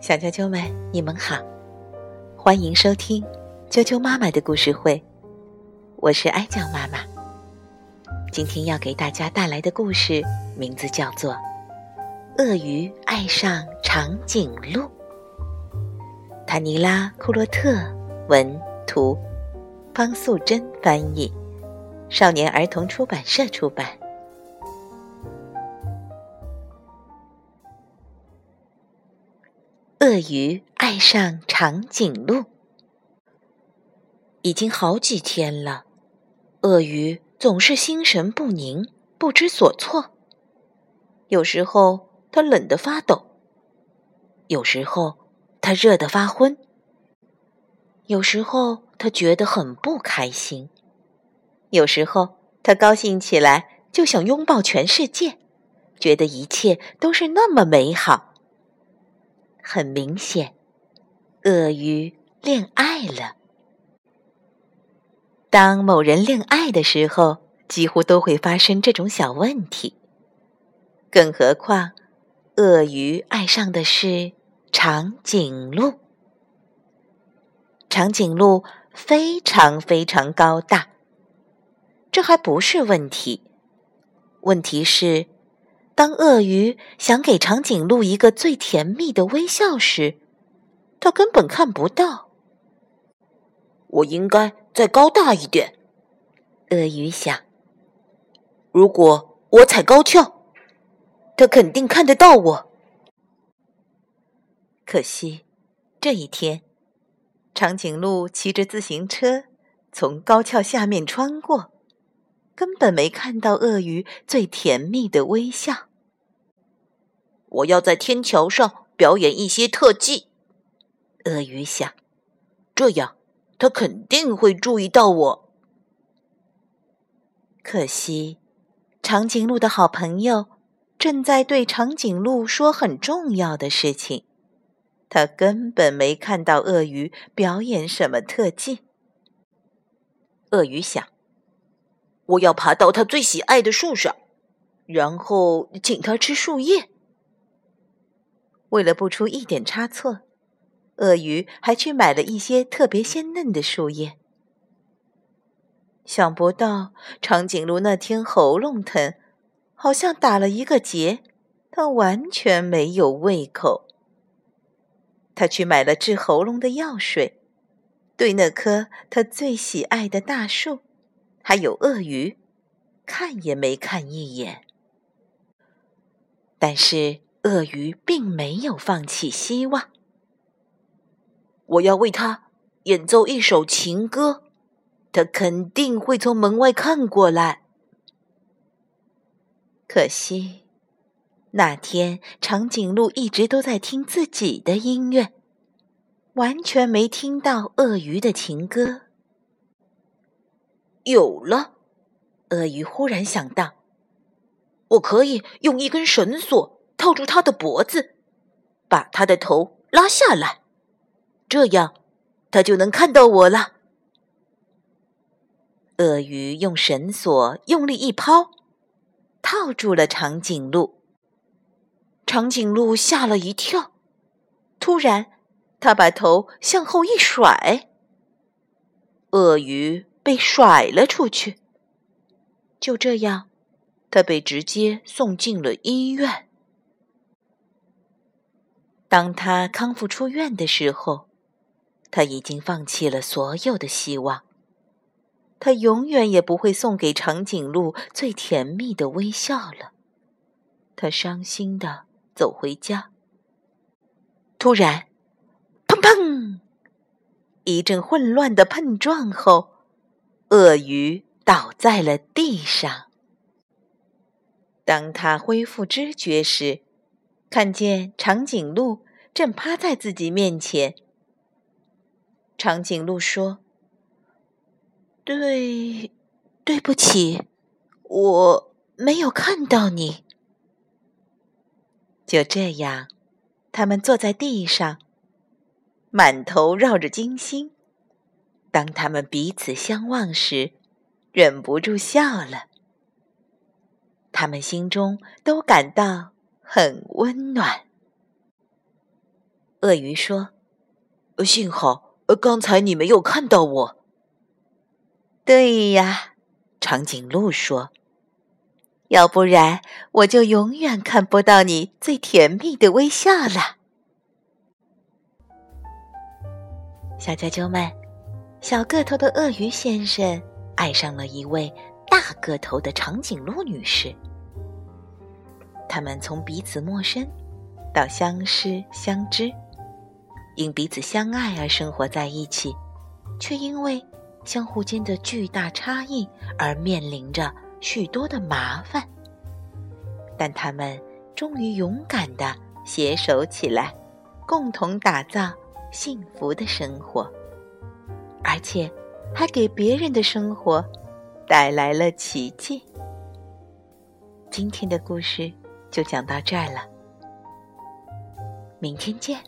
小啾啾们，你们好，欢迎收听啾啾妈妈的故事会，我是哀酱妈妈。今天要给大家带来的故事名字叫做《鳄鱼爱上长颈鹿》。塔尼拉·库洛特文图，方素珍翻译，少年儿童出版社出版。鳄鱼爱上长颈鹿，已经好几天了。鳄鱼总是心神不宁，不知所措。有时候它冷得发抖，有时候它热得发昏，有时候它觉得很不开心，有时候它高兴起来就想拥抱全世界，觉得一切都是那么美好。很明显，鳄鱼恋爱了。当某人恋爱的时候，几乎都会发生这种小问题。更何况，鳄鱼爱上的是长颈鹿。长颈鹿非常非常高大，这还不是问题。问题是。当鳄鱼想给长颈鹿一个最甜蜜的微笑时，它根本看不到。我应该再高大一点，鳄鱼想。如果我踩高跷，它肯定看得到我。可惜，这一天，长颈鹿骑着自行车从高跷下面穿过，根本没看到鳄鱼最甜蜜的微笑。我要在天桥上表演一些特技，鳄鱼想，这样他肯定会注意到我。可惜，长颈鹿的好朋友正在对长颈鹿说很重要的事情，他根本没看到鳄鱼表演什么特技。鳄鱼想，我要爬到他最喜爱的树上，然后请他吃树叶。为了不出一点差错，鳄鱼还去买了一些特别鲜嫩的树叶。想不到长颈鹿那天喉咙疼，好像打了一个结，它完全没有胃口。他去买了治喉咙的药水，对那棵他最喜爱的大树，还有鳄鱼，看也没看一眼。但是。鳄鱼并没有放弃希望。我要为他演奏一首情歌，他肯定会从门外看过来。可惜，那天长颈鹿一直都在听自己的音乐，完全没听到鳄鱼的情歌。有了，鳄鱼忽然想到，我可以用一根绳索。套住他的脖子，把他的头拉下来，这样他就能看到我了。鳄鱼用绳索用力一抛，套住了长颈鹿。长颈鹿吓了一跳，突然，他把头向后一甩，鳄鱼被甩了出去。就这样，他被直接送进了医院。当他康复出院的时候，他已经放弃了所有的希望。他永远也不会送给长颈鹿最甜蜜的微笑了。他伤心的走回家。突然，砰砰！一阵混乱的碰撞后，鳄鱼倒在了地上。当他恢复知觉时，看见长颈鹿正趴在自己面前。长颈鹿说：“对，对不起，我没有看到你。”就这样，他们坐在地上，满头绕着金星。当他们彼此相望时，忍不住笑了。他们心中都感到。很温暖。鳄鱼说：“幸好刚才你没有看到我。”对呀，长颈鹿说：“要不然我就永远看不到你最甜蜜的微笑了。”小啾啾们，小个头的鳄鱼先生爱上了一位大个头的长颈鹿女士。他们从彼此陌生到相识相知，因彼此相爱而生活在一起，却因为相互间的巨大差异而面临着许多的麻烦。但他们终于勇敢的携手起来，共同打造幸福的生活，而且还给别人的生活带来了奇迹。今天的故事。就讲到这儿了，明天见。